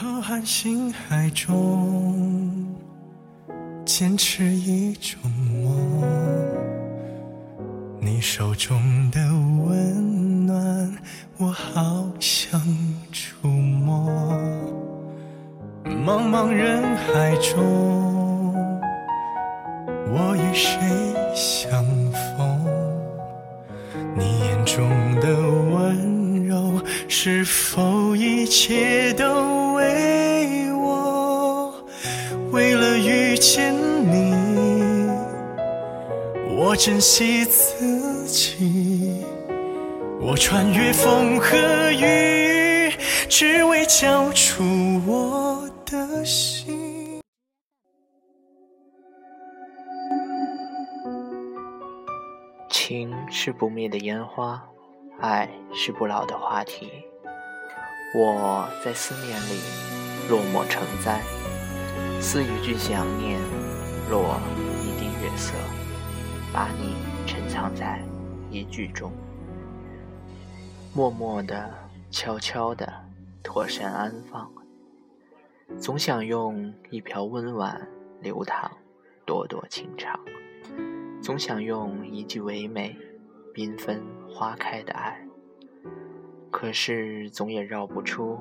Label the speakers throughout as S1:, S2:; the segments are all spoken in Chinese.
S1: 浩瀚星海中，坚持一种梦。你手中的温暖，我好想触摸。茫茫人海中，我与谁相逢？你眼中的温柔，是否一切都？为了遇见你，我珍惜自己，我穿越风和雨，只为交出我的心。
S2: 情是不灭的烟花，爱是不老的话题。我在思念里落寞成灾，似一句想念，落一滴月色，把你沉藏在一句中，默默的、悄悄的，妥善安放。总想用一瓢温婉流淌，朵朵情长。总想用一句唯美、缤纷花开的爱，可是总也绕不出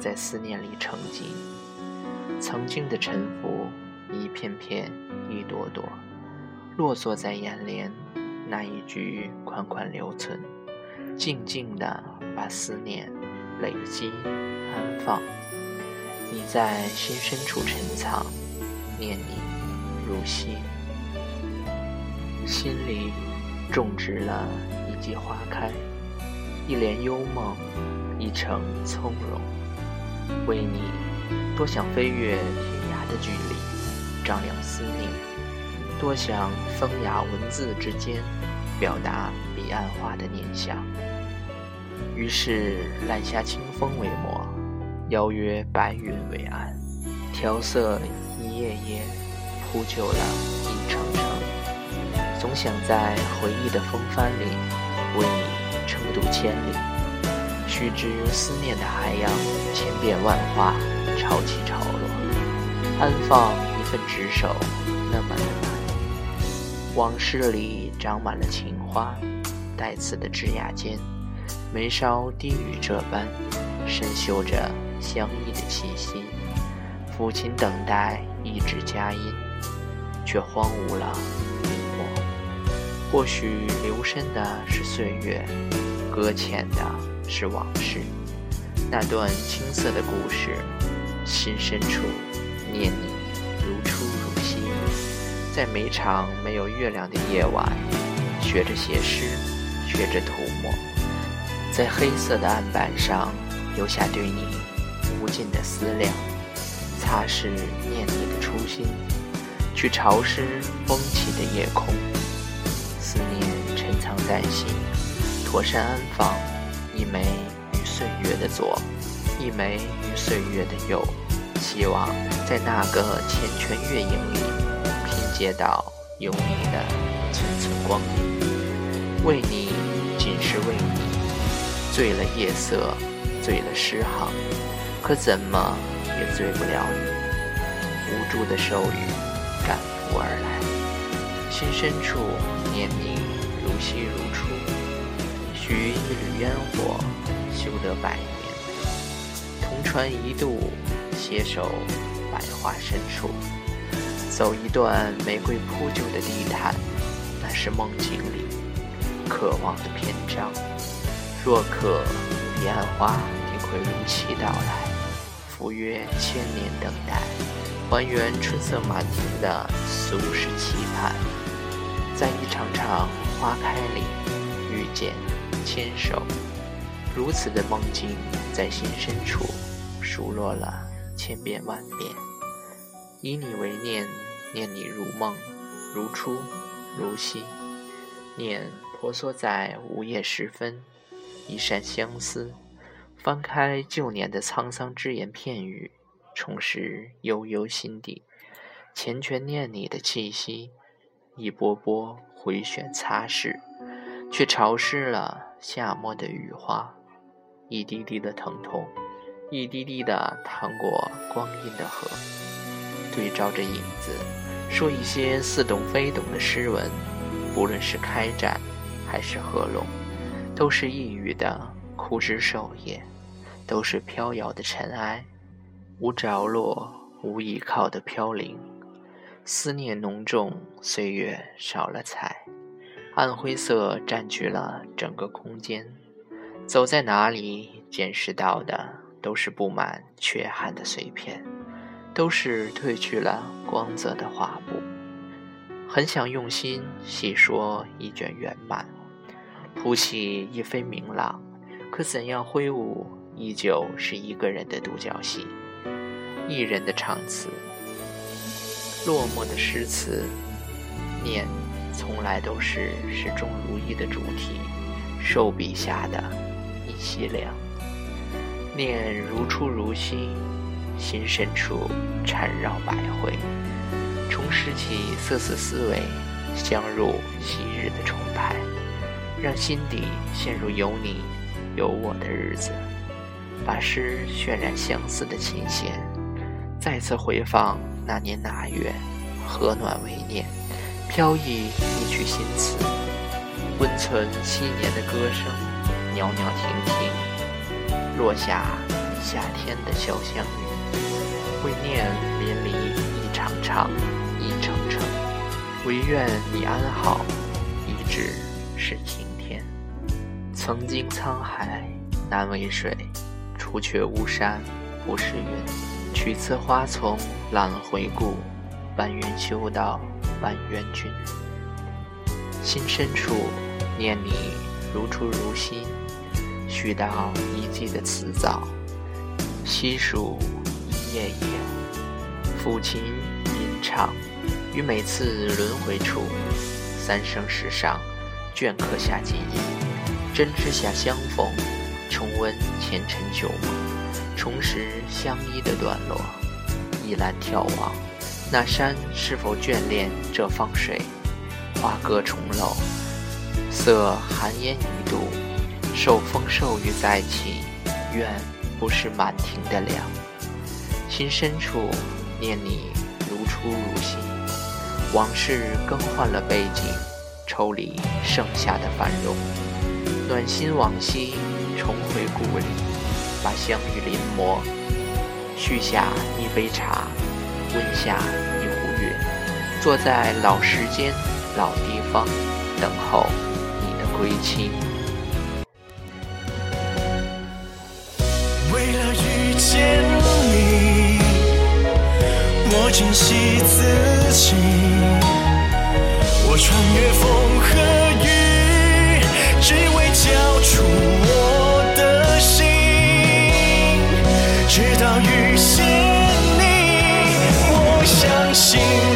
S2: 在思念里沉寂。曾经的沉浮，一片片、一朵朵，落坐在眼帘，那一句款款留存，静静地把思念累积安放。你在心深处沉藏，念你如昔。心里种植了一季花开，一帘幽梦，一程从容。为你，多想飞越天涯的距离，丈量思念；多想风雅文字之间，表达彼岸花的念想。于是揽下清风为墨，邀约白云为岸，调色一页页，铺就了一程程。总想在回忆的风帆里，为你撑渡千里。须知思念的海洋，千变万化，潮起潮落。安放一份执手，那么的难。往事里长满了情花，带刺的枝桠间，眉梢低语这般，深嗅着相依的气息。抚琴等待一纸佳音，却荒芜了。或许留深的是岁月，搁浅的是往事。那段青涩的故事，心深处念你如初如昔。在每场没有月亮的夜晚，学着写诗，学着涂抹，在黑色的案板上留下对你无尽的思量，擦拭念你的初心，去潮湿风起的夜空。思念沉藏在心，妥善安放，一枚与岁月的左，一枚与岁月的右。希望在那个缱绻月影里，拼接到有你的寸寸光阴。为你，仅是为你，醉了夜色，醉了诗行，可怎么也醉不了你。无助的手语赶赴而来。心深处念你如昔如初，许一缕烟火，修得百年。同船一渡，携手百花深处，走一段玫瑰铺就的地毯，那是梦境里渴望的篇章。若可彼岸花定会如期到来，赴约千年等待，还原春色满庭的俗世期盼。在一场场花开里遇见、牵手，如此的梦境，在心深处数落了千遍万遍。以你为念，念你如梦，如初，如昔。念婆娑在午夜时分，一扇相思，翻开旧年的沧桑只言片语，重拾悠悠心底，缱绻念你的气息。一波波回旋擦拭，却潮湿了夏末的雨花；一滴滴的疼痛，一滴滴的淌过光阴的河，对照着影子，说一些似懂非懂的诗文。不论是开展还是合拢，都是抑郁的枯枝瘦叶，都是飘摇的尘埃，无着落、无依靠的飘零。思念浓重，岁月少了彩，暗灰色占据了整个空间。走在哪里，见识到的都是布满缺憾的碎片，都是褪去了光泽的画布。很想用心细说一卷圆满，谱起一飞明朗，可怎样挥舞，依旧是一个人的独角戏，一人的唱词。落寞的诗词，念从来都是始终如一的主题，手笔下的一息凉。念如初如新，心深处缠绕百回，重拾起瑟瑟思维，相入昔日的重排，让心底陷入有你有我的日子，把诗渲染相思的琴弦，再次回放。那年那月，和暖为念，飘逸一曲新词，温存昔年的歌声，袅袅婷婷，落下夏天的潇湘雨，为念淋漓一场场，一程程，唯愿你安好，一直是晴天。曾经沧海难为水，除却巫山不是云。取次花丛懒回顾，半缘修道万缘君。心深处念你如初如新，续到一季的辞藻，细数一页页，抚琴吟唱，于每次轮回处，三生石上镌刻下记忆，针织下相逢，重温前尘旧梦。重拾相依的段落，一览眺望，那山是否眷恋这方水？花歌重楼，色寒烟一度，受风受雨再起，愿不是满庭的凉。心深处念你如初如新，往事更换了背景，抽离剩下的繁荣，暖心往昔，重回故里。把相遇临摹，续下一杯茶，问下一壶月，坐在老时间、老地方，等候你的归期。
S1: 为了遇见你，我珍惜自己，我穿越风和雨，只为交出我的心，直到遇见。心